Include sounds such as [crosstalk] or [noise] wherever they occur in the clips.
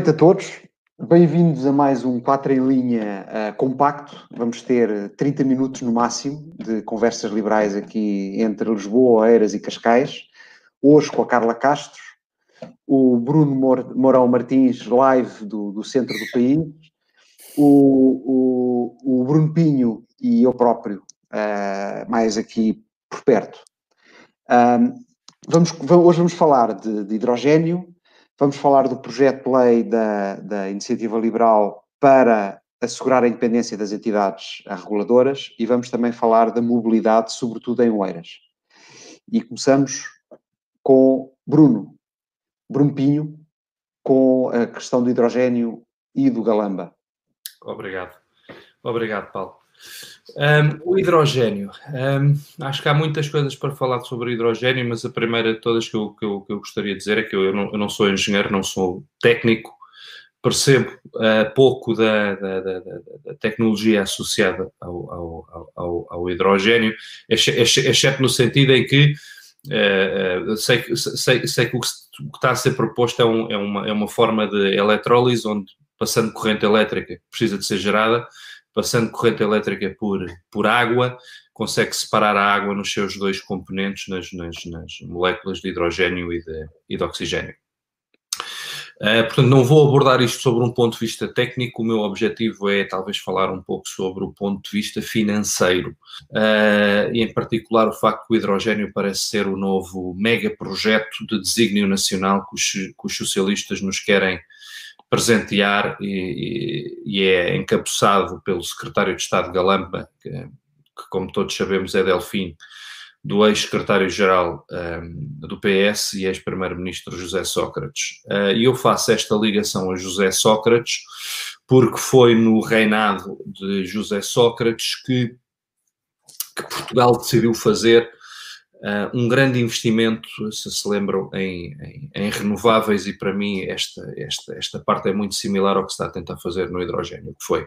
Noite a todos. Bem-vindos a mais um 4 em linha uh, compacto. Vamos ter 30 minutos no máximo de conversas liberais aqui entre Lisboa, Eiras e Cascais. Hoje com a Carla Castro, o Bruno Mourão Martins, live do, do centro do país, o, o, o Bruno Pinho e eu próprio, uh, mais aqui por perto. Um, vamos, hoje vamos falar de, de hidrogênio, Vamos falar do projeto de lei da, da Iniciativa Liberal para assegurar a independência das entidades reguladoras e vamos também falar da mobilidade, sobretudo em Oeiras. E começamos com Bruno, Bruno Pinho, com a questão do hidrogênio e do galamba. Obrigado. Obrigado, Paulo. Um, o hidrogênio. Um, acho que há muitas coisas para falar sobre o hidrogênio, mas a primeira de todas que eu, que eu, que eu gostaria de dizer é que eu, eu, não, eu, não, sou engenheiro, não sou técnico, percebo uh, pouco da, da, da, da, tecnologia associada ao, ao, ao, ao hidrogênio, exceto no sentido em que uh, sei, sei, sei que o que está a ser proposto é, um, é, uma, é uma forma de eletrólise onde, passando corrente elétrica, precisa de ser gerada passando corrente elétrica por, por água, consegue separar a água nos seus dois componentes, nas, nas, nas moléculas de hidrogênio e de, e de oxigênio. Uh, portanto, não vou abordar isto sobre um ponto de vista técnico, o meu objetivo é talvez falar um pouco sobre o ponto de vista financeiro uh, e, em particular, o facto que o hidrogênio parece ser o novo mega projeto de desígnio nacional que os, que os socialistas nos querem presentear e, e, é encabeçado pelo secretário de Estado Galamba, que, que como todos sabemos é Delfim, do ex-secretário-geral um, do PS e ex-primeiro-ministro José Sócrates. Uh, e eu faço esta ligação a José Sócrates porque foi no reinado de José Sócrates que, que Portugal decidiu fazer Uh, um grande investimento, se se lembram, em, em, em, renováveis, e para mim esta, esta, esta parte é muito similar ao que se está a tentar fazer no hidrogênio, que foi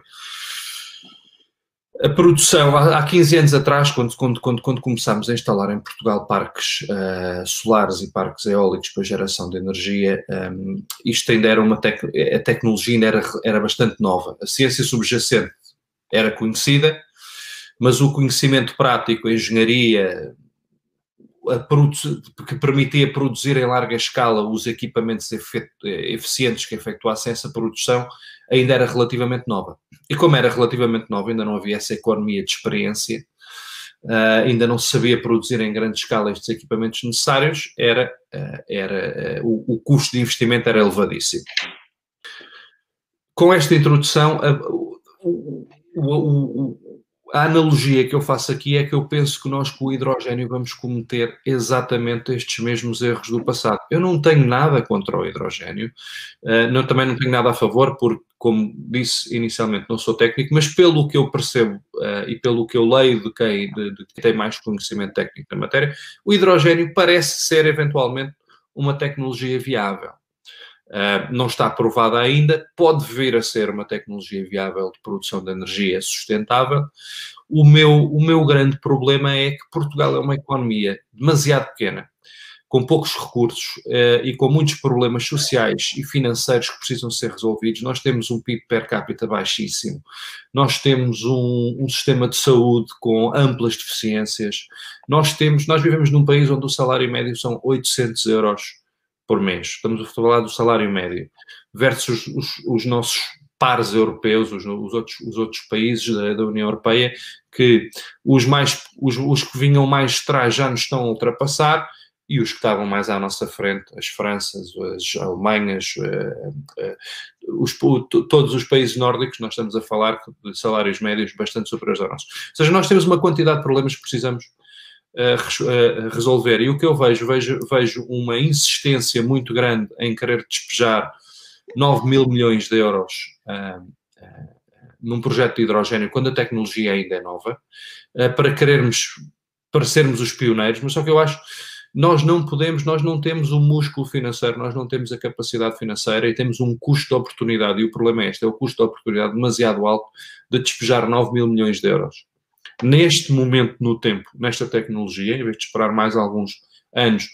a produção, há 15 anos atrás, quando, quando, quando, quando começámos a instalar em Portugal parques uh, solares e parques eólicos para geração de energia, um, isto ainda era uma tec a tecnologia ainda era, era bastante nova. A ciência subjacente era conhecida, mas o conhecimento prático, a engenharia, que permitia produzir em larga escala os equipamentos eficientes que efetuassem essa produção, ainda era relativamente nova. E como era relativamente nova, ainda não havia essa economia de experiência, uh, ainda não se sabia produzir em grande escala estes equipamentos necessários, era, uh, era, uh, o, o, custo de investimento era elevadíssimo. Com esta introdução, o, o, a analogia que eu faço aqui é que eu penso que nós com o hidrogênio vamos cometer exatamente estes mesmos erros do passado. Eu não tenho nada contra o hidrogênio, uh, não, também não tenho nada a favor, porque, como disse inicialmente, não sou técnico, mas pelo que eu percebo uh, e pelo que eu leio de quem, de, de quem tem mais conhecimento técnico da matéria, o hidrogênio parece ser eventualmente uma tecnologia viável. Uh, não está aprovada ainda, pode vir a ser uma tecnologia viável de produção de energia sustentável. O meu, o meu grande problema é que Portugal é uma economia demasiado pequena, com poucos recursos uh, e com muitos problemas sociais e financeiros que precisam ser resolvidos. Nós temos um PIB per capita baixíssimo, nós temos um, um sistema de saúde com amplas deficiências, nós temos, nós vivemos num país onde o salário médio são 800 euros por mês. Estamos a falar do salário médio versus os, os nossos pares europeus, os, os, outros, os outros países da, da, União Europeia, que os, mais, os, os que vinham mais atrás já nos estão a ultrapassar e os que estavam mais à nossa frente, as Franças, as Alemanhas, uh, uh, os, todos os países nórdicos, nós estamos a falar de salários médios bastante superiores aos nossos. Ou seja, nós temos uma quantidade de problemas que precisamos resolver. E o que eu vejo, vejo, vejo uma insistência muito grande em querer despejar 9 mil milhões de euros uh, uh, num projeto de hidrogênio, quando a tecnologia ainda é nova, uh, para querermos parecermos os pioneiros, mas só que eu acho nós não podemos, nós não temos o músculo financeiro, nós não temos a capacidade financeira e temos um custo de oportunidade, e o problema é este, é o custo de oportunidade demasiado alto de despejar 9 mil milhões de euros neste momento no tempo, nesta tecnologia, em vez de esperar mais alguns anos,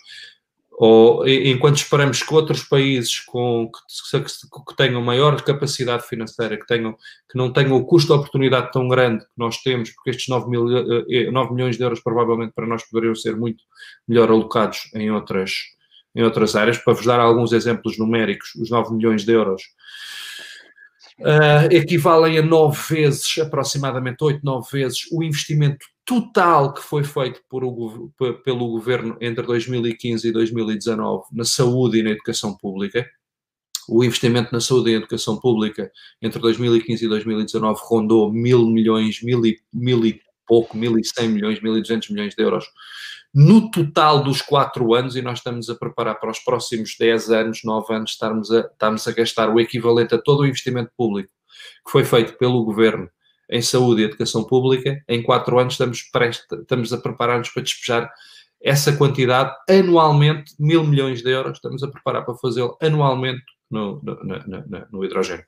ou enquanto esperamos que outros países com, que, que, tenham maior capacidade financeira, que, tenham, que não tenham o custo de oportunidade tão grande que nós temos, porque estes 9, mil, 9 eh, eh, milhões de euros provavelmente para nós poderiam ser muito melhor alocados em outras, em outras áreas. Para vos dar alguns exemplos numéricos, os 9 milhões de euros uh, equivalem a 9 vezes, aproximadamente 8, 9 vezes, o investimento total que foi feito o, pelo governo entre 2015 e 2019 na saúde e na educação pública. O investimento na saúde e na educação pública entre 2015 e 2019 rondou mil milhões, mil e, mil e pouco, mil e cem milhões, mil e duzentos milhões de euros no total dos quatro anos, e nós estamos a preparar para os próximos 10 anos, 9 anos, estarmos a, estamos a gastar o equivalente a todo o investimento público que foi feito pelo governo em saúde e educação pública, em quatro anos estamos, estamos a preparar-nos para despejar essa quantidade anualmente, mil milhões de euros, estamos a preparar para fazê-lo anualmente no, no, no, no hidrogênio.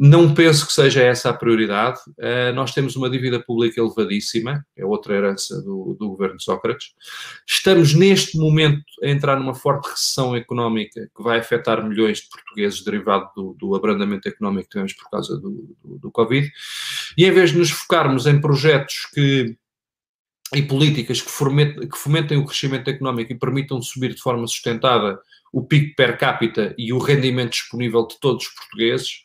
Não penso que seja essa a prioridade. Uh, nós temos uma dívida pública elevadíssima, é outra herança do, do, governo Sócrates. Estamos neste momento a entrar numa forte recessão económica que vai afetar milhões de portugueses derivado do, do abrandamento económico que tivemos por causa do, do, Covid. E em vez de nos focarmos em projetos que e políticas que fomentem, que fomentem o crescimento económico e permitam subir de forma sustentada o PIB per capita e o rendimento disponível de todos os portugueses,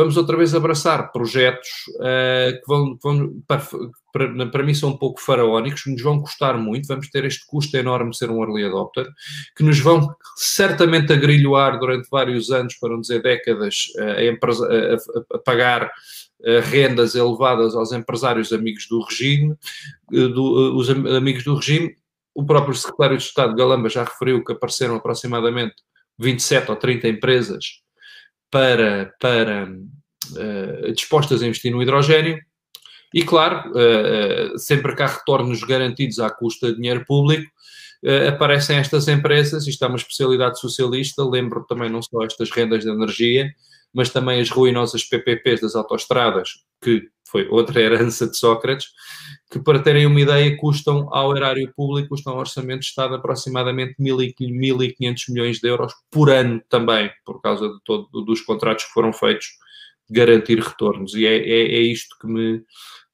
vamos outra vez abraçar projetos uh, que vão, vão para, para, para, mim são um pouco faraónicos, que nos vão custar muito, vamos ter este custo enorme de ser um early adopter, que nos vão certamente agrilhoar durante vários anos, para não dizer décadas, uh, a, a, a, pagar uh, rendas elevadas aos empresários amigos do regime, do, os amigos do regime. O próprio secretário de Estado, Galamba, já referiu que apareceram aproximadamente 27 ou 30 empresas para, para uh, dispostas a investir no hidrogênio. E claro, uh, sempre que há retornos garantidos à custa de dinheiro público, aparecem estas empresas, isto é uma especialidade socialista, lembro também não só estas rendas de energia, mas também as ruinosas PPPs das autoestradas, que foi outra herança de Sócrates, que para terem uma ideia custam ao erário público, custam ao orçamento de Estado aproximadamente 1.500 milhões de euros por ano também, por causa de todo, dos contratos que foram feitos garantir retornos. E é, é, é isto que me,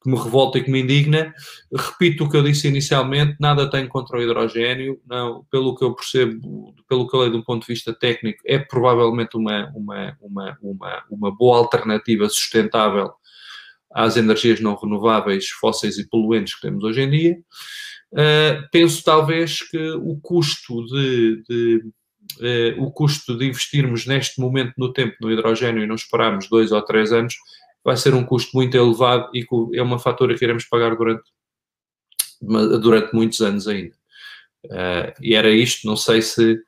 que me revolta e que me indigna. Repito o que eu disse inicialmente, nada tem contra o hidrogênio, não, pelo que eu percebo, pelo que eu leio de um ponto de vista técnico, é provavelmente uma, uma, uma, uma, uma boa alternativa sustentável às energias não renováveis, fósseis e poluentes que temos hoje em dia. Uh, penso talvez que o custo de, de uh, o custo de investirmos neste momento no tempo no hidrogênio e não esperarmos dois ou três anos vai ser um custo muito elevado e é uma fatura que iremos pagar durante, durante muitos anos ainda. Uh, e era isto, não sei se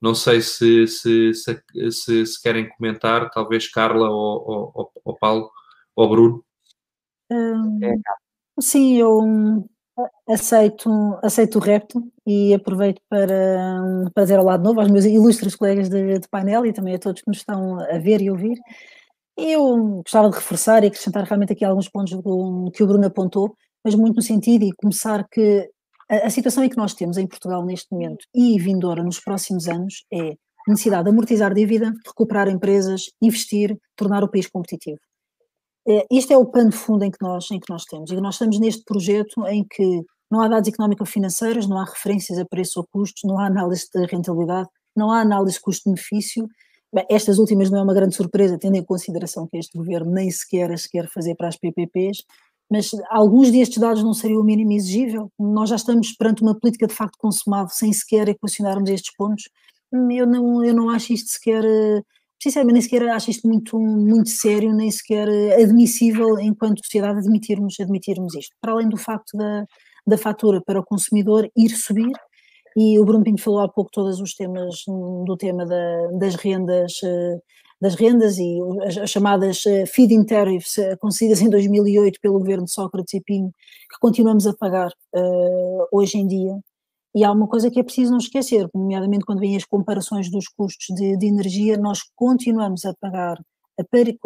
não sei se, se, se, se, se querem comentar, talvez Carla ou, ou, ou Paulo ou Bruno. Hum, sim, eu aceito, aceito o repto e aproveito para, para dizer ao lado novo aos meus ilustres colegas de, de, painel e também a todos que nos estão a ver e ouvir. Eu gostava de reforçar e acrescentar realmente aqui alguns pontos do, que o Bruno apontou, mas muito no sentido de começar que a, a situação em que nós temos em Portugal neste momento e vindoura nos próximos anos é necessidade de amortizar dívida, recuperar empresas, investir, tornar o país competitivo. É, este é o pano de fundo em que nós, em que nós temos. E nós estamos neste projeto em que não há dados económico-financeiros, não há referências a preço ou custos, não há análise de rentabilidade, não há análise custo-benefício. Estas últimas não é uma grande surpresa, tendo em consideração que este governo nem sequer as quer fazer para as PPPs, mas alguns destes dados não seriam o mínimo exigível. Nós já estamos perante uma política de facto consumada sem sequer equacionarmos estes pontos. Eu não, eu não acho isto sequer eh, sinceramente nem sequer acho isto muito, muito sério, nem sequer admissível enquanto sociedade admitirmos, admitirmos isto. Para além do facto da, da fatura para o consumidor ir subir, e o Bruno falou há pouco todos os temas do tema da, das rendas das rendas e as, as chamadas feed-in tariffs concedidas em 2008 pelo governo de Sócrates e Pinho, que continuamos a pagar uh, hoje em dia, e há uma coisa que é preciso não esquecer, nomeadamente quando vêm as comparações dos custos de, de energia, nós continuamos a pagar, a pari,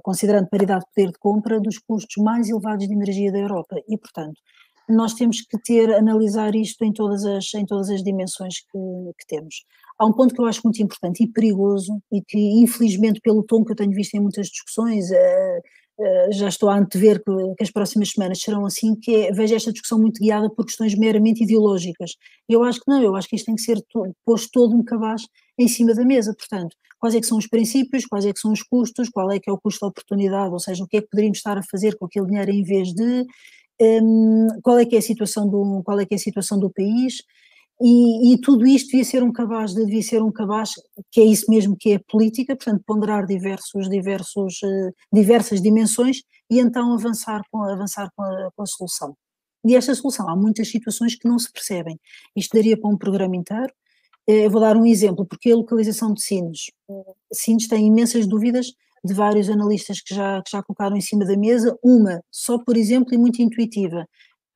considerando paridade de poder de compra, dos custos mais elevados de energia da Europa. E, portanto, nós temos que ter, analisar isto em todas as, em todas as dimensões que, que temos. Há um ponto que eu acho muito importante e perigoso, e que infelizmente pelo tom que eu tenho visto em muitas discussões, uh, uh, já estou a antever que, que, as próximas semanas serão assim, que é, vejo esta discussão muito guiada por questões meramente ideológicas. Eu acho que não, eu acho que isto tem que ser to, posto todo um cabaz em cima da mesa, portanto, quais é que são os princípios, quais é que são os custos, qual é que é o custo da oportunidade, ou seja, o que é que poderíamos estar a fazer com aquele dinheiro em vez de, um, qual é que é a situação do, qual é que é a situação do país, e, e, tudo isto devia ser um cabaz, devia ser um cabaz que é isso mesmo que é política, portanto ponderar diversos, diversos, uh, diversas dimensões e então avançar com, avançar com a, com a, solução. E esta solução, há muitas situações que não se percebem. Isto daria para um programa inteiro. Eh, eu vou dar um exemplo, porque a localização de Sines. Sines tem imensas dúvidas de vários analistas que já, que já colocaram em cima da mesa. Uma, só por exemplo, e muito intuitiva,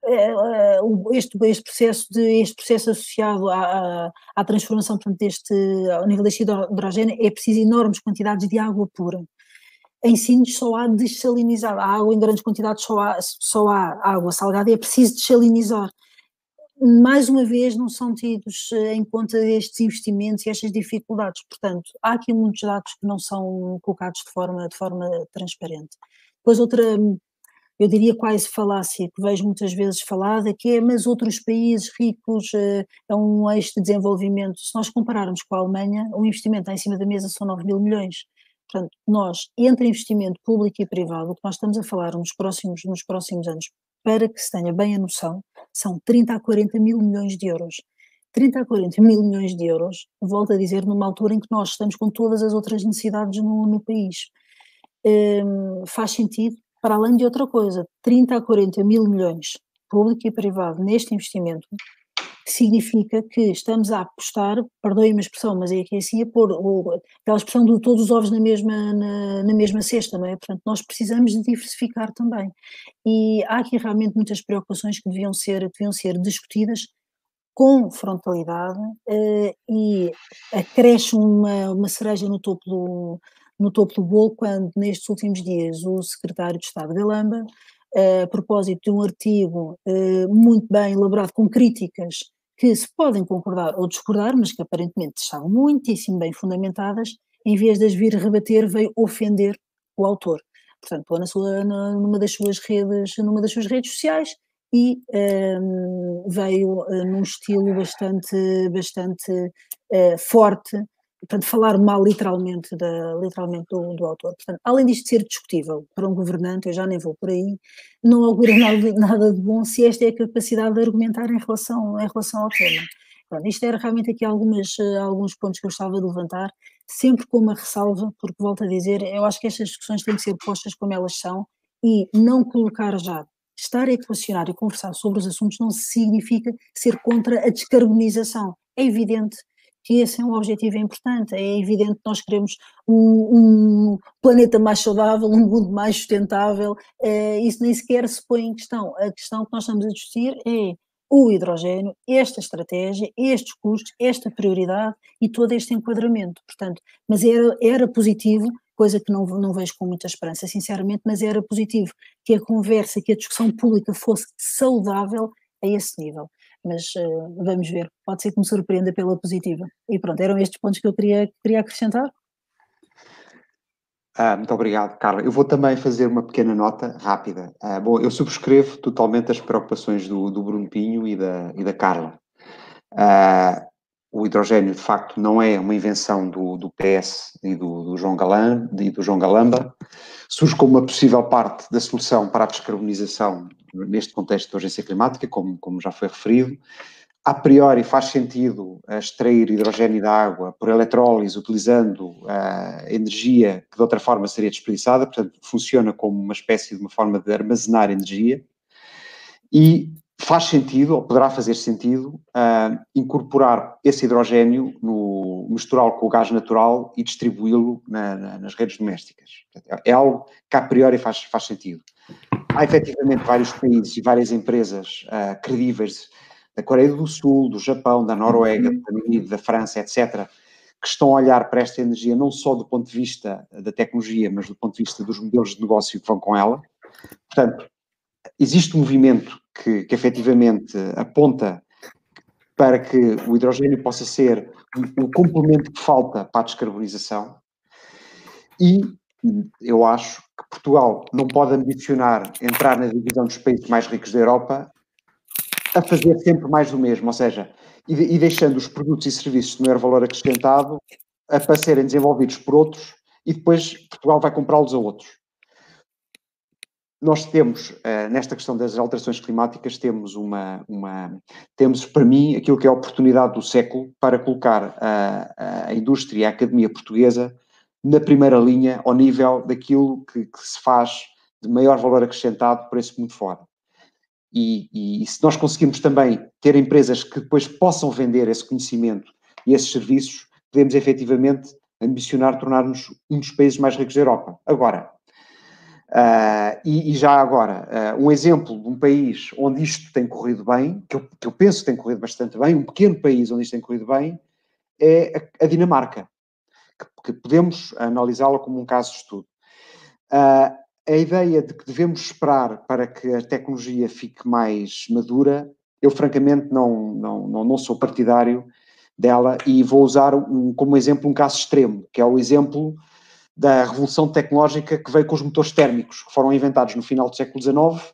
é, é, este, este, processo de, este processo associado à, à, transformação portanto, deste, ao nível deste hidrogênio é preciso enormes quantidades de água pura. Em Sines só há desalinizar, a água em grandes quantidades só há, só há água salgada e é preciso desalinizar. Mais uma vez não são tidos eh, em conta estes investimentos e estas dificuldades, portanto há aqui muitos dados que não são colocados de forma, de forma transparente. Depois outra eu diria quase falácia, que vejo muitas vezes falada, que é, mas outros países ricos é um eixo de desenvolvimento. Se nós compararmos com a Alemanha, o investimento em cima da mesa são 9 mil milhões. Portanto, nós, entre investimento público e privado, o que nós estamos a falar nos próximos, nos próximos anos, para que se tenha bem a noção, são 30 a 40 mil milhões de euros. 30 a 40 mil milhões de euros, volto a dizer, numa altura em que nós estamos com todas as outras necessidades no, no país. Um, faz sentido para além de outra coisa, 30 a 40 mil milhões, público e privado, neste investimento, significa que estamos a apostar, perdoem-me a expressão, mas é que é assim, a pôr aquela expressão de todos os ovos na mesma, na, na, mesma cesta, não é? Portanto, nós precisamos de diversificar também. E há aqui realmente muitas preocupações que deviam ser, deviam ser discutidas com frontalidade uh, e acresce uma, uma cereja no topo do, no topo do bolo quando, nestes últimos dias, o secretário de Estado Galamba, a propósito de um artigo eh, muito bem elaborado com críticas que se podem concordar ou discordar, mas que aparentemente estavam muitíssimo bem fundamentadas, em vez de as vir rebater, veio ofender o autor. Portanto, na sua, numa das suas redes, numa das suas redes sociais e um, veio uh, num estilo bastante, bastante uh, forte portanto, falar mal literalmente, da, literalmente do, do, autor. Portanto, além disto ser discutível para um governante, eu já nem vou por aí, não augura [laughs] nada, de bom se esta é a capacidade de argumentar em relação, em relação ao tema. Isto era realmente aqui algumas, alguns pontos que eu gostava de levantar, sempre com uma ressalva, porque volto a dizer, eu acho que estas discussões têm que ser postas como elas são e não colocar já estar a equacionar e conversar sobre os assuntos não significa ser contra a descarbonização. É evidente que esse é um objetivo importante. É evidente que nós queremos um, um planeta mais saudável, um mundo mais sustentável, é, isso nem sequer se põe em questão. A questão que nós estamos a discutir é o hidrogênio, esta estratégia, estes custos, esta prioridade e todo este enquadramento. Portanto, mas era, era positivo, coisa que não, não vejo com muita esperança, sinceramente, mas era positivo que a conversa, que a discussão pública fosse saudável a esse nível mas uh, vamos ver, pode ser que me surpreenda pela positiva. E pronto, eram estes pontos que eu queria, queria acrescentar. Ah, muito obrigado, Carla. Eu vou também fazer uma pequena nota rápida. Ah, bom, eu subscrevo totalmente as preocupações do, do Bruno Pinho e da, e da Carla. Ah, o hidrogênio, de facto, não é uma invenção do, do PS e do, do, João Galan, e do João Galamba. Surge como uma possível parte da solução para a descarbonização neste contexto de urgência climática, como, como já foi referido. A priori faz sentido extrair hidrogênio da água por eletrólise, utilizando a energia que de outra forma seria desperdiçada, portanto funciona como uma espécie de uma forma de armazenar energia. E faz sentido, ou poderá fazer sentido, uh, incorporar esse hidrogênio, no, misturá-lo com o gás natural e distribuí-lo na, na, nas redes domésticas. É algo que a priori faz, faz sentido. Há efetivamente vários países e várias empresas uh, credíveis da Coreia do Sul, do Japão, da Noruega, do Unido, da França, etc., que estão a olhar para esta energia não só do ponto de vista da tecnologia, mas do ponto de vista dos modelos de negócio que vão com ela. Portanto, existe um movimento que, que efetivamente aponta para que o hidrogênio possa ser o complemento que falta para a descarbonização. E eu acho que Portugal não pode ambicionar entrar na divisão dos países mais ricos da Europa a fazer sempre mais do mesmo, ou seja, e, e deixando os produtos e serviços de maior valor acrescentado a, para serem desenvolvidos por outros e depois Portugal vai comprá-los a outros. Nós temos, uh, nesta questão das alterações climáticas, temos uma, uma, temos para mim aquilo que é a oportunidade do século para colocar a, a indústria e a academia portuguesa na primeira linha ao nível daquilo que, que se faz de maior valor acrescentado por esse mundo fora. E, e, e, se nós conseguirmos também ter empresas que depois possam vender esse conhecimento e esses serviços, podemos efetivamente ambicionar tornar-nos um dos países mais ricos da Europa. Agora, uh, e, e, já agora, uh, um exemplo de um país onde isto tem corrido bem, que eu, que eu, penso que tem corrido bastante bem, um pequeno país onde isto tem corrido bem, é a, a Dinamarca, que, que podemos analisá-la como um caso de estudo. Uh, a ideia de que devemos esperar para que a tecnologia fique mais madura, eu francamente não, não, não, não sou partidário dela e vou usar um, como exemplo um caso extremo, que é o exemplo da revolução tecnológica que veio com os motores térmicos, que foram inventados no final do século XIX,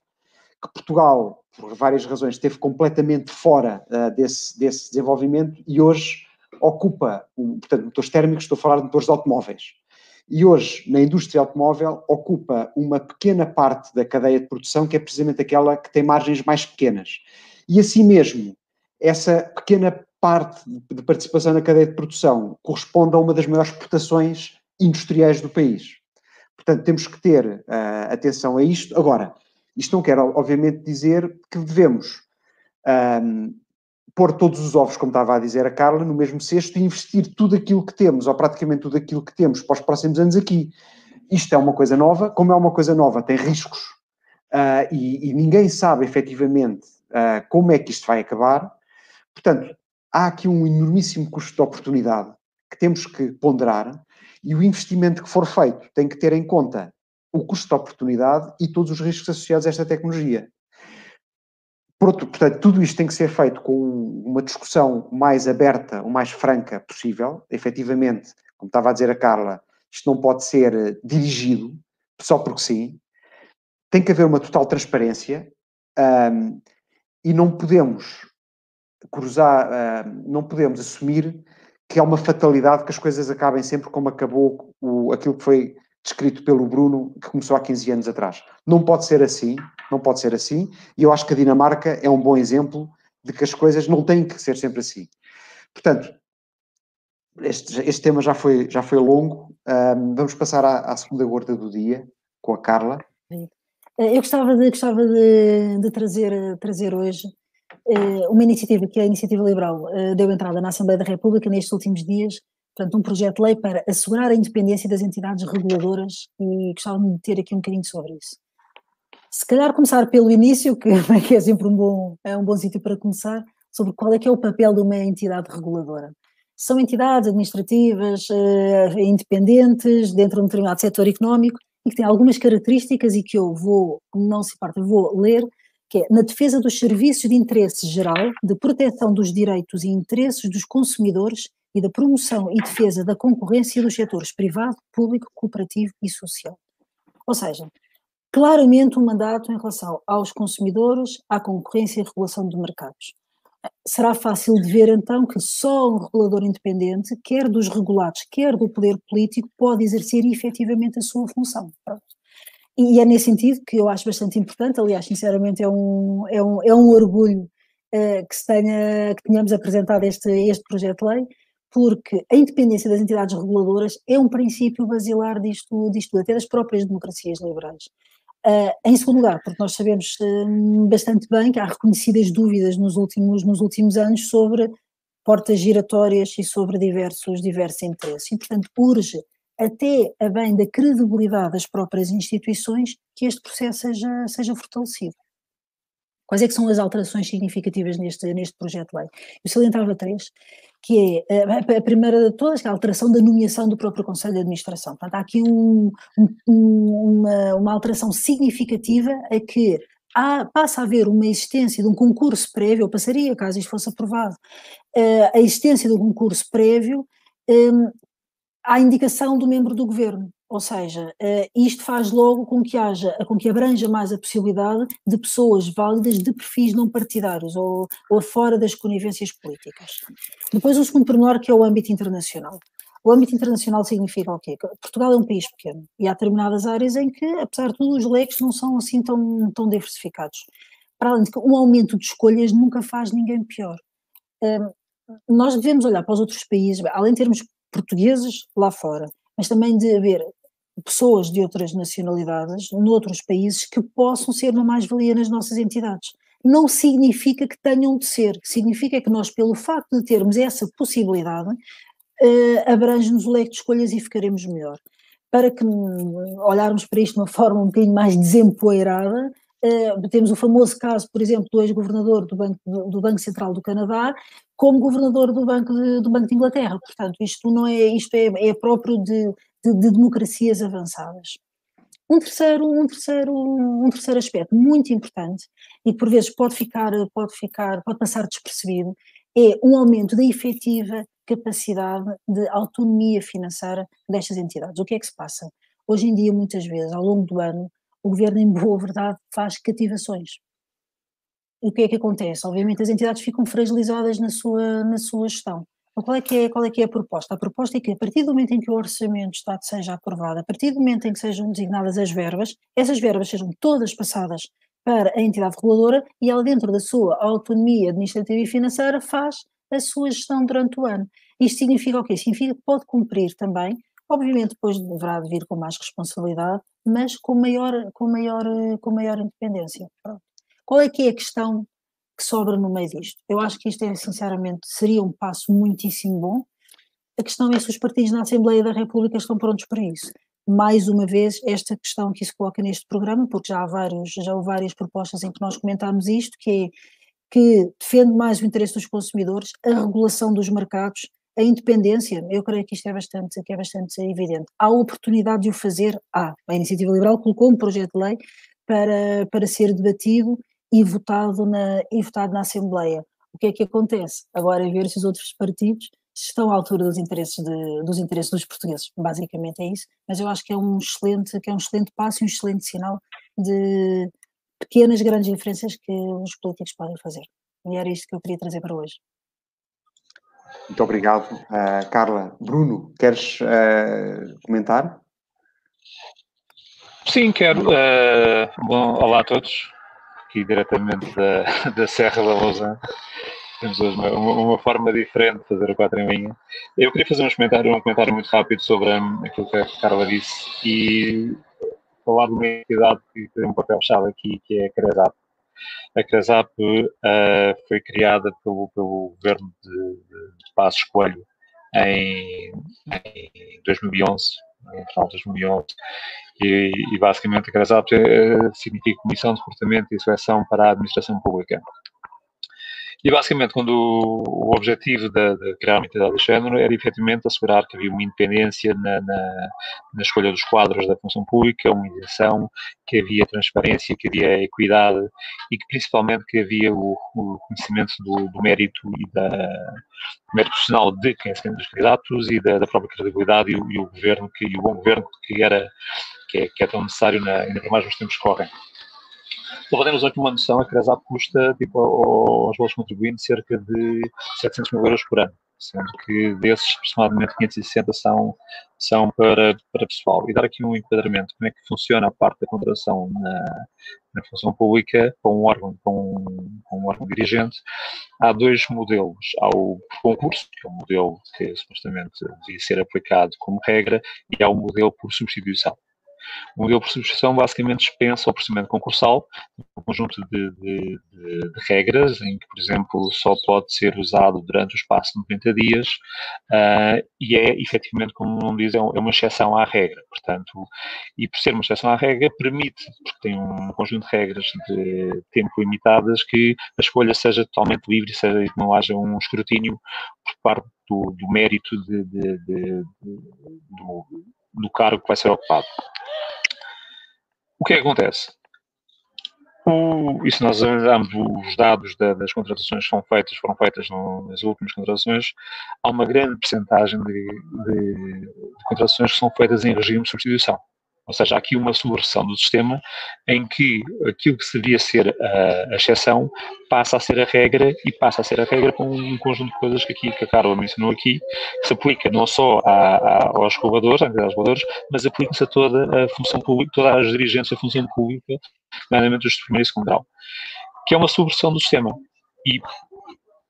que Portugal, por várias razões, esteve completamente fora uh, desse, desse desenvolvimento e hoje ocupa, portanto, motores térmicos, estou a falar de motores de automóveis. E hoje, na indústria automóvel, ocupa uma pequena parte da cadeia de produção, que é precisamente aquela que tem margens mais pequenas. E assim mesmo, essa pequena parte de participação na cadeia de produção corresponde a uma das maiores exportações industriais do país. Portanto, temos que ter uh, atenção a isto. Agora, isto não quer, obviamente, dizer que devemos um, pôr todos os ovos, como estava a dizer a Carla, no mesmo cesto e investir tudo aquilo que temos, ou praticamente tudo aquilo que temos para os próximos anos aqui. Isto é uma coisa nova, como é uma coisa nova, tem riscos uh, e, e, ninguém sabe efetivamente uh, como é que isto vai acabar. Portanto, há aqui um enormíssimo custo de oportunidade que temos que ponderar e o investimento que for feito tem que ter em conta o custo de oportunidade e todos os riscos associados a esta tecnologia. Portanto, tudo isto tem que ser feito com uma discussão mais aberta, o mais franca possível. Efetivamente, como estava a dizer a Carla, isto não pode ser eh, dirigido só porque sim. Tem que haver uma total transparência um, e não podemos cruzar, um, não podemos assumir que é uma fatalidade que as coisas acabem sempre como acabou o, aquilo que foi descrito pelo Bruno, que começou há 15 anos atrás. Não pode ser assim, não pode ser assim, e eu acho que a Dinamarca é um bom exemplo de que as coisas não têm que ser sempre assim. Portanto, este, este tema já foi, já foi longo, um, vamos passar à, à, segunda gorda do dia, com a Carla. Eu gostava de, gostava de, de trazer, trazer hoje uma iniciativa que a Iniciativa Liberal uh, deu entrada na Assembleia da República nestes últimos dias, portanto, um projeto de lei para assegurar a independência das entidades reguladoras e gostava de ter aqui um bocadinho sobre isso. Se calhar começar pelo início, que, [laughs] é sempre um bom, é um bom sítio para começar, sobre qual é que é o papel de uma entidade reguladora. São entidades administrativas uh, independentes dentro de um determinado setor económico e que têm algumas características e que eu vou, não se parte, vou ler, que é na defesa dos serviços de interesse geral, de proteção dos direitos e interesses dos consumidores e da promoção e defesa da concorrência dos setores privado, público, cooperativo e social. Ou seja, claramente um mandato em relação aos consumidores, à concorrência e regulação de mercados. Será fácil de ver então que só um regulador independente, quer dos regulados, quer do poder político, pode exercer efetivamente a sua função. Pronto. E é nesse sentido que eu acho bastante importante, aliás, sinceramente é um, é um, é um orgulho uh, que, se tenha, que tenhamos apresentado este, este projeto de lei, porque a independência das entidades reguladoras é um princípio basilar disto, disto até das próprias democracias liberais. Uh, em segundo lugar, porque nós sabemos uh, bastante bem que há reconhecidas dúvidas nos últimos, nos últimos anos sobre portas giratórias e sobre diversos, diversos interesses. E, portanto, urge, até a bem da credibilidade das próprias instituições, que este processo seja, seja fortalecido. Quais é que são as alterações significativas neste, neste projeto de lei? Eu salientava três, que é a primeira de todas, que é a alteração da nomeação do próprio Conselho de Administração. Portanto, há aqui um, um, uma, uma alteração significativa a que há, passa a haver uma existência de um concurso prévio, ou passaria, caso isto fosse aprovado, uh, a existência de um concurso prévio um, à indicação do membro do governo. Ou seja, uh, isto faz logo com que haja, com que abranja mais a possibilidade de pessoas válidas de perfis não partidários ou, ou fora das conivências políticas. Depois, um segundo pormenor que é o âmbito internacional. O âmbito internacional significa o quê? Portugal é um país pequeno e há determinadas áreas em que, apesar de tudo, os leques não são assim tão, tão diversificados. Para além de que um aumento de escolhas nunca faz ninguém pior. Um, nós devemos olhar para os outros países, além de termos portugueses lá fora, mas também de haver pessoas de outras nacionalidades, noutros países, que possam ser uma mais-valia nas nossas entidades. Não significa que tenham de ser, significa que nós, pelo facto de termos essa possibilidade, uh, abrange-nos o leque de escolhas e ficaremos melhor. Para que olharmos para isto de uma forma um bocadinho mais desempoeirada, uh, temos o famoso caso, por exemplo, do ex-governador do Banco, do Banco Central do Canadá, como governador do Banco de, do Banco de Inglaterra. Portanto, isto não é, isto é, é próprio de, de, de, democracias avançadas. Um terceiro, um terceiro, um terceiro aspecto muito importante e que por vezes pode ficar, pode ficar, pode passar despercebido é um aumento da efetiva capacidade de autonomia financeira destas entidades. O que é que se passa? Hoje em dia, muitas vezes, ao longo do ano, o governo, em boa verdade, faz cativações o que é que acontece? Obviamente as entidades ficam fragilizadas na sua, na sua gestão. Então, qual é, que é, qual é que é a proposta? A proposta é que, a partir do momento em que o orçamento de Estado seja aprovado, a partir do momento em que sejam designadas as verbas, essas verbas sejam todas passadas para a entidade reguladora e ela, dentro da sua autonomia administrativa e financeira, faz a sua gestão durante o ano. Isto significa o quê? Significa que pode cumprir também, obviamente depois deverá vir com mais responsabilidade, mas com maior, com maior, com maior independência. Pronto. Qual é que é a questão que sobra no meio disto? Eu acho que isto é, sinceramente, seria um passo muitíssimo bom. A questão é se os partidos na Assembleia da República estão prontos para isso. Mais uma vez, esta questão que se coloca neste programa, porque já há, vários, já há várias propostas em que nós comentámos isto, que é que defende mais o interesse dos consumidores, a regulação dos mercados, a independência, eu creio que isto é bastante, que é bastante evidente. Há oportunidade de o fazer? Há. A Iniciativa Liberal colocou um projeto de lei para, para ser debatido e votado na, e votado na Assembleia. O que é que acontece? Agora é ver se os outros partidos estão à altura dos interesses, de, dos interesses dos portugueses. Basicamente é isso. Mas eu acho que é um excelente, que é um excelente passo e um excelente sinal de pequenas, grandes diferenças que os políticos podem fazer. E era isto que eu queria trazer para hoje. Muito obrigado, uh, Carla. Bruno, queres uh, comentar? Sim, quero. Uh, bom, olá a todos aqui diretamente da, da Serra da Lousã. Temos hoje uma, uma, forma diferente de fazer a quatro em linha. Eu queria fazer um comentário, um comentário muito rápido sobre um, aquilo que a Carla disse e falar de uma entidade que tem um papel chave aqui, que é a CRESAP. A CRESAP uh, foi criada pelo, pelo governo de, de Passos Coelho em, em 2011, no final de 2011, e, e basicamente a CRESAP eh, significa Comissão de Comportamento e Seleção para a Administração Pública. E basicamente, quando o, objetivo de, de, criar uma entidade do género era efetivamente assegurar que havia uma independência na, na, na, escolha dos quadros da função pública, uma isenção, que havia transparência, que havia equidade e que principalmente que havia o, o conhecimento do, do, mérito e da do mérito profissional de quem são os candidatos e da, da própria credibilidade e o, e o, governo que, e o bom governo que era que é, que é tão necessário na, ainda mais nos tempos que correm. Para termos aqui uma noção, a Cresap custa tipo, aos bolsos contribuintes cerca de 700 mil euros por ano, sendo que desses aproximadamente 560 são, são para, para pessoal. E dar aqui um enquadramento, como é que funciona a parte da contratação na, na função pública com um órgão, com um, um órgão dirigente, há dois modelos. Há o concurso, que é um modelo que supostamente devia ser aplicado como regra, e há o modelo por substituição. O modelo por substituição basicamente dispensa o procedimento concursal, um conjunto de, de, de, de, regras, em que, por exemplo, só pode ser usado durante o espaço de 90 dias, uh, e é, efetivamente, como não diz, é, é uma exceção à regra. Portanto, e por ser uma exceção à regra, permite, porque tem um conjunto de regras de tempo limitadas, que a escolha seja totalmente livre, seja que não haja um escrutínio por parte do, do mérito de, de, de, do, do cargo que vai ser ocupado. O que é que acontece? o, se nós analisarmos os dados da, das contratações que são feitas, foram feitas no, nas últimas contratações, há uma grande percentagem de, de, de contratações que são feitas em regime de substituição. Ou seja, há aqui uma subversão do sistema em que aquilo que seria ser a, a exceção passa a ser a regra e passa a ser a regra com um conjunto de coisas que aqui que a Carla mencionou aqui, que se aplica não só a, a, aos reguladores, às reguladores, mas aplica-se a toda a função pública, todas as dirigentes da função pública, nomeadamente os de primeiro e segundo grau, que é uma subversão do sistema. E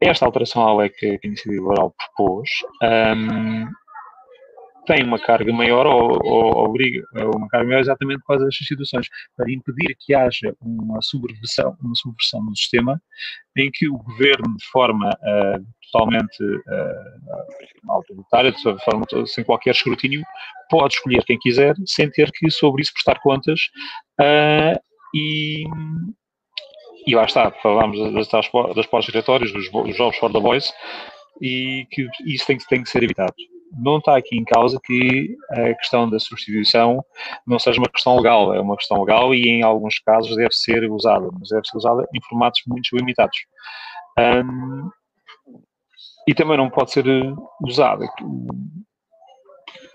esta alteração à lei que a Iniciativa Liberal propôs um, tem uma carga maior ou, ou obriga uma carga maior exatamente por causa destas situações, para impedir que haja uma subversão, uma subversão do sistema em que o governo, de forma uh, totalmente uh, autoritária, de forma sem qualquer escrutínio, pode escolher quem quiser, sem ter que sobre isso prestar contas uh, e e lá está, falámos das, das pós-giratórias, dos, dos jogos for the voice, e que isso tem, tem que ser evitado não está aqui em causa que a questão da substituição não seja uma questão legal, é uma questão legal e em alguns casos deve ser usada, mas deve ser usada em formatos muito limitados. Um, e também não pode ser usada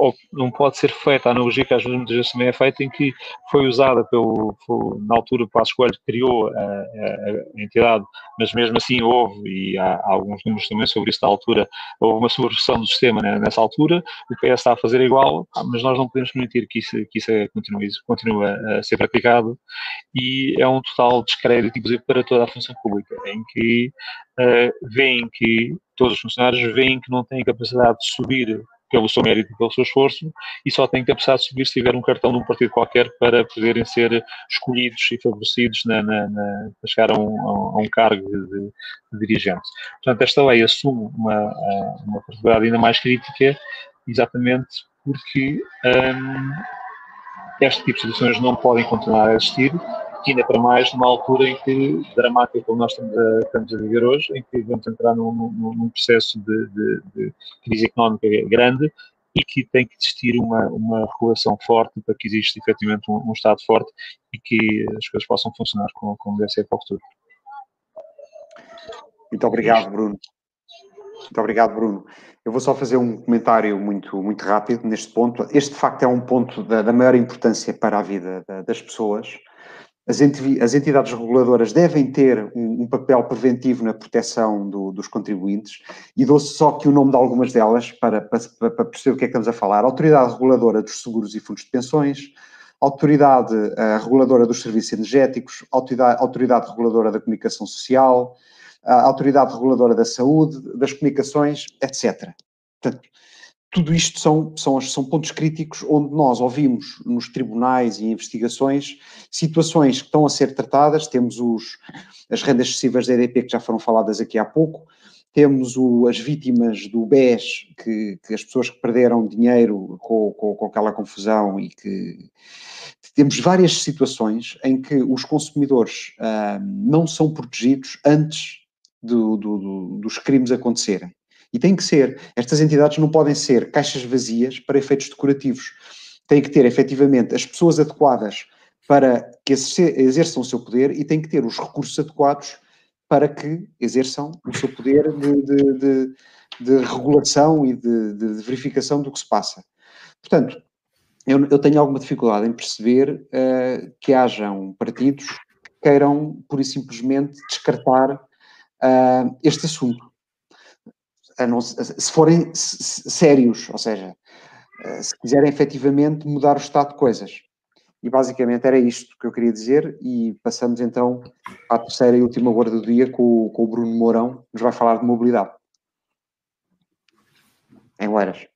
ou não pode ser feita a analogia que às vezes muitas vezes também é feita, em que foi usada pelo, na altura o Passo Coelho criou a, a, a, entidade, mas mesmo assim houve, e há, há, alguns números também sobre isso da altura, houve uma subversão do sistema né, nessa altura, o PS está a fazer igual, mas nós não podemos permitir que isso, que isso continue, continue a ser praticado e é um total descrédito, inclusive para toda a função pública, em que uh, veem que todos os funcionários veem que não têm capacidade de subir pelo seu mérito e pelo seu esforço e só têm capacidade de subir se tiver um cartão de um partido qualquer para poderem ser escolhidos e favorecidos na, na, na para chegar a um, a um cargo de, de, dirigente. Portanto, esta lei assume uma, uma particularidade ainda mais crítica exatamente porque um, este tipo de situações não podem continuar a existir ainda para mais numa altura em que, dramática como nós estamos a, estamos a viver hoje, em que vamos entrar num, num, num processo de, de, de, crise económica grande e que tem que existir uma, uma regulação forte para que exista efetivamente um, um Estado forte e que as coisas possam funcionar como, como deve ser para o futuro. Muito obrigado, Bruno. Muito obrigado, Bruno. Eu vou só fazer um comentário muito, muito rápido neste ponto. Este, de facto, é um ponto da, da maior importância para a vida da, das pessoas as entidades reguladoras devem ter um, um papel preventivo na proteção do, dos contribuintes e dou-se só aqui o nome de algumas delas para, para, para, perceber o que é que estamos a falar. Autoridade Reguladora dos Seguros e Fundos de Pensões, Autoridade uh, Reguladora dos Serviços Energéticos, Autoridade, Autoridade Reguladora da Comunicação Social, uh, Autoridade Reguladora da Saúde, das Comunicações, etc. Portanto, tudo isto são, são, são pontos críticos onde nós ouvimos nos tribunais e investigações situações que estão a ser tratadas. Temos os, as rendas excessivas da EDP, que já foram faladas aqui há pouco, temos o, as vítimas do BES, que, que, as pessoas que perderam dinheiro com, com, com aquela confusão e que. Temos várias situações em que os consumidores ah, não são protegidos antes do, do, do, dos crimes acontecerem. E tem que ser. Estas entidades não podem ser caixas vazias para efeitos decorativos. Tem que ter, efetivamente, as pessoas adequadas para que exerçam o seu poder e tem que ter os recursos adequados para que exerçam o seu poder de, de, de, de regulação e de, verificação do que se passa. Portanto, eu, eu tenho alguma dificuldade em perceber uh, que hajam partidos que queiram, pura e simplesmente, descartar uh, este assunto não, se forem sérios, ou seja, eh, se quiserem efetivamente mudar o estado de coisas. E basicamente era isto que eu queria dizer e passamos então à terceira e última guarda do dia com, com o Bruno Mourão, que nos vai falar de mobilidade. Em Oeiras.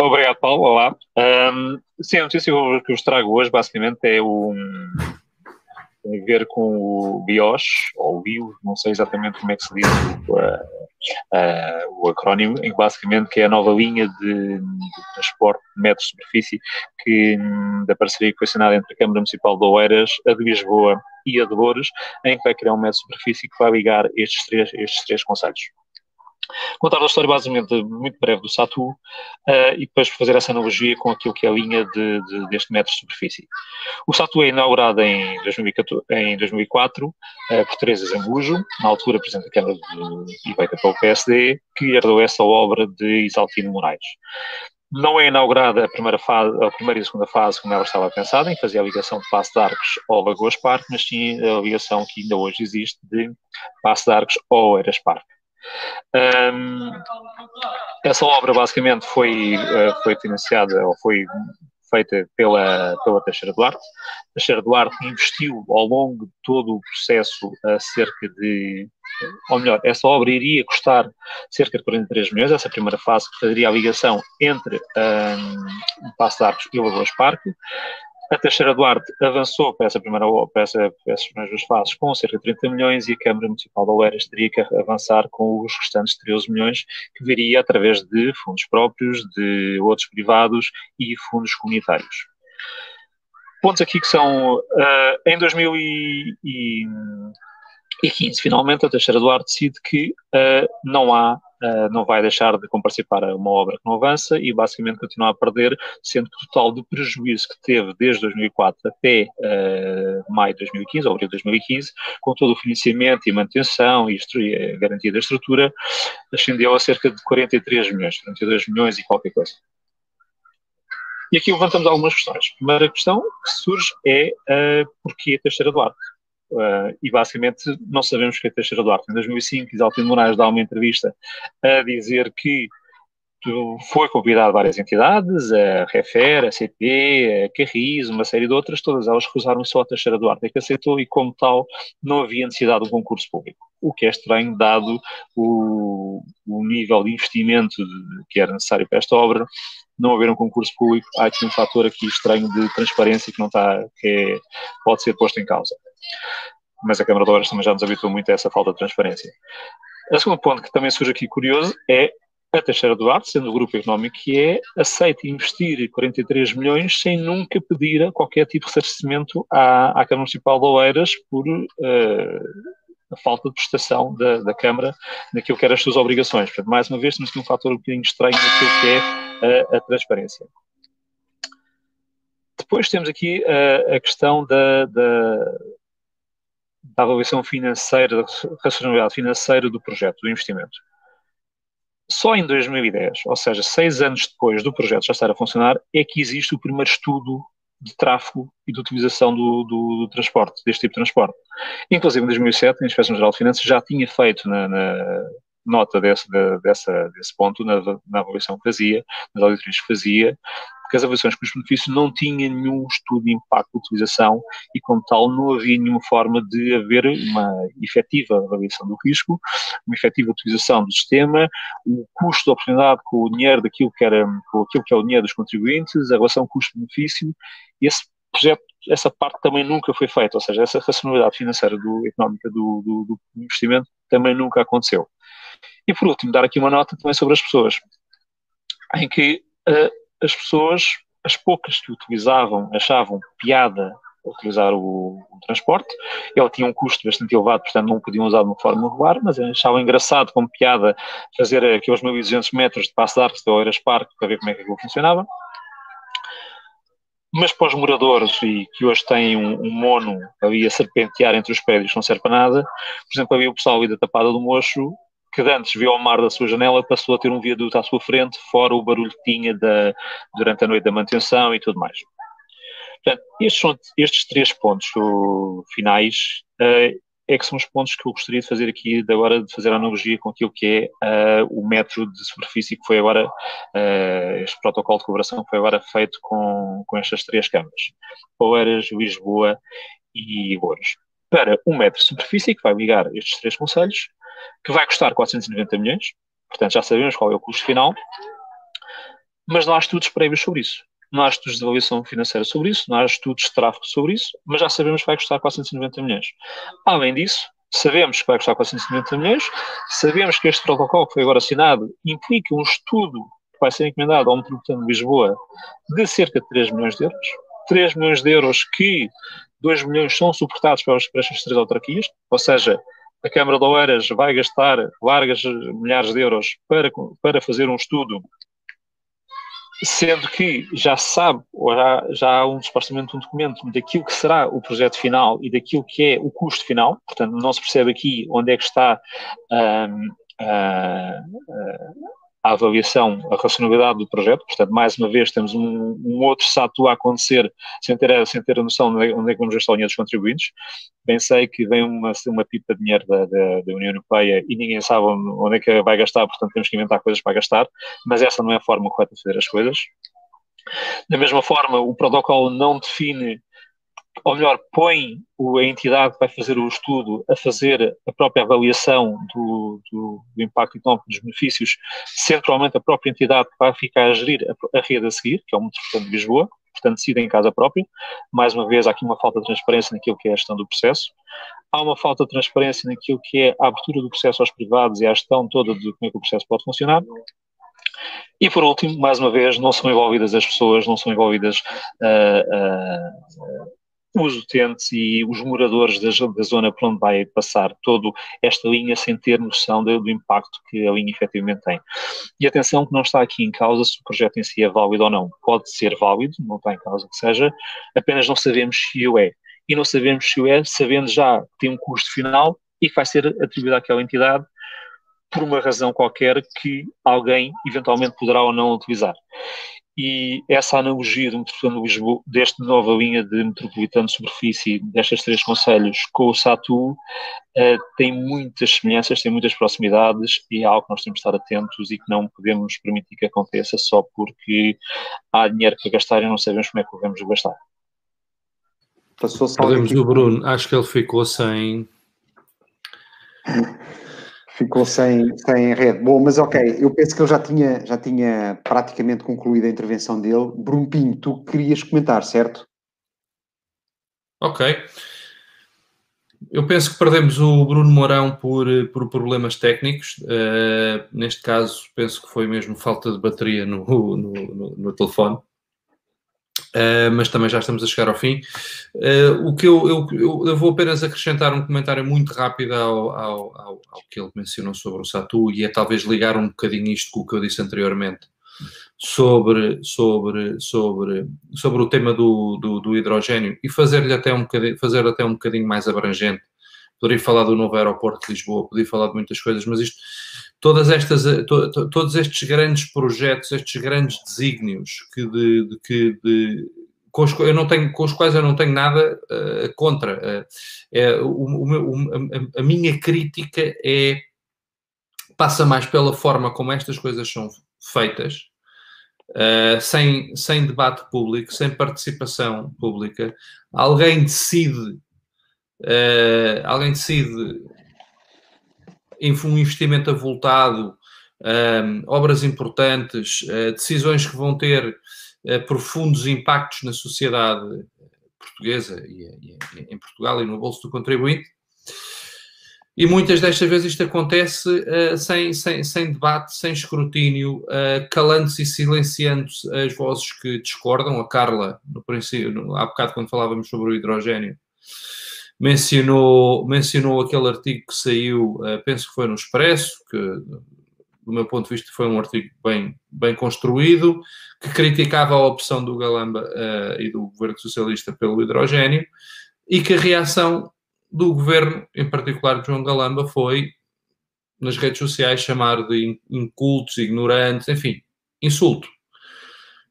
Obrigado, Paulo. Olá. Um, sim, a notícia que eu vos trago hoje basicamente é um, tem a ver com o BIOS, ou BIO, não sei exatamente como é que se diz o, uh, o acrónimo, basicamente que é a nova linha de, de transporte de metros de superfície que, hum, da parceria assinada entre a Câmara Municipal de Oeiras, a de Lisboa e a de Louros, em que vai criar um metro de superfície que vai ligar estes três, estes três conselhos. Contar a história basicamente muito breve do Satu uh, e depois fazer essa analogia com aquilo que é a linha de, de, deste metro de superfície. O Satu é inaugurado em, 2014, em 2004 uh, por Teresa Zambujo, na altura Presidente da Câmara de, e feita pelo PSD, que herdou essa obra de Isaltino Moraes. Não é inaugurada a primeira, fase, a primeira e a segunda fase como ela estava pensada, em fazer a ligação de Passo de Arcos ao Lagoas Parque, mas sim a ligação que ainda hoje existe de Passo de Arcos ao Eras Parque. Um, essa obra basicamente foi, uh, foi financiada ou foi feita pela, pela Teixeira Duarte. Teixeira Duarte investiu ao longo de todo o processo uh, cerca de, ou melhor, essa obra iria custar cerca de 43 milhões, essa primeira fase que faria a ligação entre um, Passo de Arcos e o Lagoas Parque. A Teixeira Duarte avançou para essa primeira para, essa, para essas primeiras duas fases com cerca de 30 milhões e a Câmara Municipal de Oeiras teria que avançar com os restantes 13 milhões, que viria através de fundos próprios, de outros privados e fundos comunitários. Pontos aqui que são, uh, em 2015, finalmente, a Teixeira Duarte decide que uh, não há uh, não vai deixar de participar a uma obra que não avança e basicamente continua a perder, sendo que o total de prejuízo que teve desde 2004 até uh, maio de 2015, ou abril de 2015, com todo o financiamento e manutenção e a garantia da estrutura, ascendeu a cerca de 43 milhões, 42 milhões e qualquer coisa. E aqui levantamos algumas questões. A primeira questão que surge é uh, porquê Teixeira Duarte? Uh, e basicamente não sabemos o que é Teixeira Duarte. Em 2005, Isaltino Moraes dá uma entrevista a dizer que foi convidado várias entidades, a Refer, a CP, a Carris, uma série de outras, todas elas recusaram só a Teixeira Duarte, é que aceitou e, como tal, não havia necessidade de um concurso público. O que é estranho, dado o, o nível de investimento que era necessário para esta obra, não haver um concurso público, há aqui um fator aqui estranho de transparência que não está, que é, pode ser posto em causa mas a Câmara de Obras também já nos habituou muito a essa falta de transparência. O segundo ponto que também surge aqui curioso é a Teixeira do Arte, sendo o grupo económico que é, aceita investir 43 milhões sem nunca pedir qualquer tipo de ressarcimento à, à Câmara Municipal de Oeiras por uh, a falta de prestação da, da Câmara naquilo que eram as suas obrigações. Portanto, mais uma vez, temos aqui um fator um bocadinho estranho naquilo que é a, a transparência. Depois temos aqui a, a questão da, da, da avaliação financeira, da racionalidade financeira do projeto, do investimento. Só em 2010, ou seja, seis anos depois do projeto já estar a funcionar, é que existe o primeiro estudo de tráfego e de utilização do, do, do transporte, deste tipo de transporte. Inclusive, em 2007, a Inspeção Geral de Finanças já tinha feito na, na nota desse, de, dessa, desse ponto, na, na avaliação que fazia, nas auditorias que fazia, porque as avaliações custo-benefício não tinham nenhum estudo de impacto de utilização e, como tal, não havia nenhuma forma de haver uma efetiva avaliação do risco, uma efetiva utilização do sistema, o custo de oportunidade com o dinheiro daquilo que era, com aquilo que é o dinheiro dos contribuintes, a relação custo-benefício, esse projeto, essa parte também nunca foi feita, ou seja, essa racionalidade financeira do, económica do, do, do investimento também nunca aconteceu. E por último, dar aqui uma nota também sobre as pessoas, em que uh, as pessoas, as poucas que utilizavam, achavam piada utilizar o, o, transporte. Ele tinha um custo bastante elevado, portanto não podiam usar de uma forma regular, mas achavam engraçado, como piada, fazer aqueles 1200 metros de passo de arcos de Oeiras Parque para ver como é que aquilo funcionava. Mas para os moradores, e que hoje têm um, um mono ali a serpentear entre os prédios, não serve para nada, por exemplo, havia o pessoal ali da Tapada do Mocho que antes viu o mar da sua janela passou a ter um viaduto à sua frente, fora o barulho que tinha da, durante a noite da manutenção e tudo mais. Portanto, estes são estes três pontos finais uh, é que são os pontos que eu gostaria de fazer aqui, de agora de fazer a analogia com aquilo que é uh, o metro de superfície que foi agora, uh, este protocolo de colaboração que foi agora feito com, com estas três câmaras, Oeiras, Lisboa e Louros. Para um metro de superfície que vai ligar estes três conselhos, que vai custar 490 milhões, portanto já sabemos qual é o custo final, mas não há estudos prévios sobre isso. Não há estudos de avaliação financeira sobre isso, não há estudos de tráfego sobre isso, mas já sabemos que vai custar 490 milhões. Além disso, sabemos que vai custar 490 milhões, sabemos que este protocolo que foi agora assinado implica um estudo que vai ser encomendado ao Metropolitano de Lisboa de cerca de 3 milhões de euros. 3 milhões de euros que 2 milhões são suportados pelas, por estas três autarquias, ou seja, a Câmara de Oeiras vai gastar largas milhares de euros para, para fazer um estudo, sendo que já se sabe, ou já, já há um, supostamente um documento daquilo que será o projeto final e daquilo que é o custo final, portanto não se percebe aqui onde é que está um, uh, a avaliação, a racionalidade do projeto. Portanto, mais uma vez, temos um, um outro SATU a acontecer sem ter, sem ter a noção de onde é que vamos gastar o dinheiro dos contribuintes. Bem sei que vem uma, uma pipa de dinheiro da, da, da, União Europeia e ninguém sabe onde é que vai gastar, portanto, temos que inventar coisas para gastar, mas essa não é a forma correta de fazer as coisas. Da mesma forma, o protocolo não define ou melhor, põe a entidade que vai fazer o estudo a fazer a própria avaliação do, do, do impacto económico dos benefícios, centralmente a própria entidade que vai ficar a gerir a, a rede a seguir, que é o Metropolitano de Lisboa, portanto decide em casa própria. Mais uma vez, há aqui uma falta de transparência naquilo que é a gestão do processo. Há uma falta de transparência naquilo que é a abertura do processo aos privados e a gestão toda de como é que o processo pode funcionar. E por último, mais uma vez, não são envolvidas as pessoas, não são envolvidas uh, uh, os utentes e os moradores da, da, zona por onde vai passar toda esta linha sem ter noção do, do, impacto que a linha efetivamente tem. E atenção que não está aqui em causa se o projeto em si é válido ou não. Pode ser válido, não está em causa que seja, apenas não sabemos se o é. E não sabemos se o é, sabendo já que tem um custo final e que vai ser atribuído àquela entidade por uma razão qualquer que alguém eventualmente poderá ou não utilizar e essa analogia do Metropolitano de Lisboa, desta nova linha de metropolitano de superfície, destas três conselhos com o SATU, uh, tem muitas semelhanças, tem muitas proximidades e é algo que nós temos de estar atentos e que não podemos permitir que aconteça só porque há dinheiro para gastar e não sabemos como é que o vamos gastar. Passou Podemos o Bruno, acho que ele ficou sem [laughs] ficou sem, sem rede. Bom, mas ok, eu penso que ele já tinha, já tinha praticamente concluído a intervenção dele. Bruno Pinho, tu querias comentar, certo? Ok. Eu penso que perdemos o Bruno Mourão por, por problemas técnicos. Uh, neste caso, penso que foi mesmo falta de bateria no, [laughs] no, no, no telefone. Uh, mas também já estamos a chegar ao fim. Uh, o que eu, eu, eu, eu, vou apenas acrescentar um comentário muito rápido ao, ao, ao, ao, que ele mencionou sobre o Satu e é talvez ligar um bocadinho isto com o que eu disse anteriormente sobre, sobre, sobre, sobre o tema do, do, do hidrogênio e fazer-lhe até um bocadinho, fazer até um bocadinho mais abrangente. Poderia falar do novo aeroporto de Lisboa, poderia falar de muitas coisas, mas isto todas estas, eh, to, to, todos estes grandes projetos, estes grandes desígnios que de, de que de, com os, eu não tenho, com os quais eu não tenho nada uh, contra. Uh, é, o, o, a, a, minha crítica é passa mais pela forma como estas coisas são feitas, uh, sem, sem debate público, sem participação pública. Alguém decide, alguém decide um investimento avultado, um, obras importantes, uh, decisões que vão ter uh, profundos impactos na sociedade portuguesa e, e, em Portugal e no bolso do contribuinte. E muitas destas vezes isto acontece uh, sem, sem, sem debate, sem escrutínio, calando-se e silenciando-se as vozes que discordam. A Carla, no princípio, no, há bocado quando falávamos sobre o hidrogênio, mencionou, mencionou aquele artigo que saiu, uh, penso que foi no Expresso, que do meu ponto de vista foi um artigo bem, bem construído, que criticava a opção do Galamba uh, e do governo socialista pelo hidrogênio, e que a reação do governo, em particular de João Galamba, foi nas redes sociais chamar de incultos, ignorantes, enfim, insulto.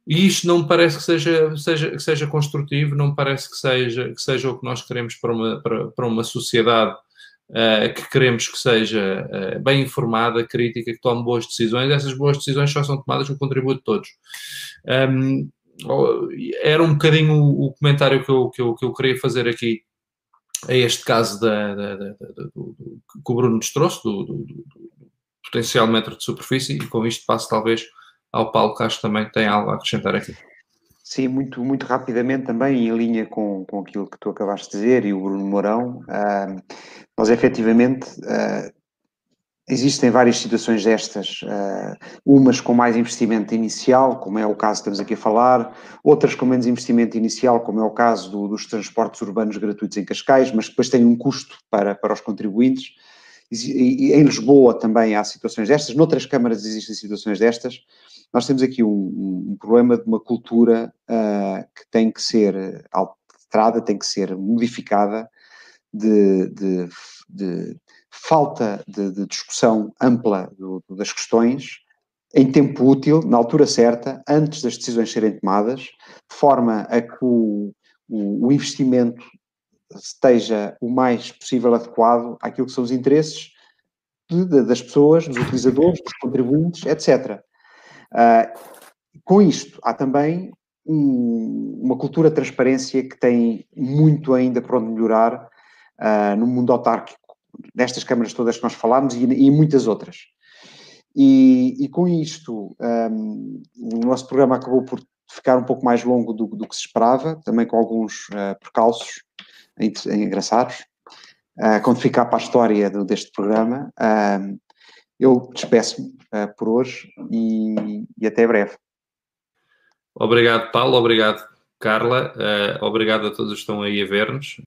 E isto não me parece que seja, seja, que seja construtivo, não me parece que seja, que seja o que nós queremos para uma, para, para uma sociedade uh, que queremos que seja uh, bem informada, crítica, que tome boas decisões. Essas boas decisões só são tomadas com o contributo de todos. Um, era um bocadinho o, comentário que eu, que, eu, que eu queria fazer aqui a este caso da, da, da, do, do, que o Bruno nos trouxe, do, do, do potencial metro de superfície, e com isto passo talvez ao Paulo Castro também tem algo a acrescentar aqui. Sim, muito, muito rapidamente também, em linha com, com aquilo que tu acabaste de dizer e o Bruno Mourão, uh, nós efetivamente uh, existem várias situações destas, uh, umas com mais investimento inicial, como é o caso que estamos aqui a falar, outras com menos investimento inicial, como é o caso do, dos transportes urbanos gratuitos em Cascais, mas depois têm um custo para, para os contribuintes. e, em Lisboa também há situações destas, noutras câmaras existem situações destas. Nós temos aqui um, um problema de uma cultura uh, que tem que ser alterada, tem que ser modificada, de, de, de falta de, de, discussão ampla do, das questões, em tempo útil, na altura certa, antes das decisões serem tomadas, de forma a que o, o, o investimento esteja o mais possível adequado àquilo que são os interesses das pessoas, dos utilizadores, dos contribuintes, etc. Ah, com isto, há também um, uma cultura de transparência que tem muito ainda para onde melhorar uh, no mundo autárquico, nestas câmaras todas que nós falámos e, muitas outras. E, e com isto, um, o nosso programa acabou por ficar um pouco mais longo do, do que se esperava, também com alguns uh, percalços engraçados. Uh, quando ficar para a história do, deste programa, uh, eu despeço-me uh, por hoje e, e, até breve. Obrigado, Paulo. Obrigado, Carla. obrigado a todos que estão aí a ver-nos.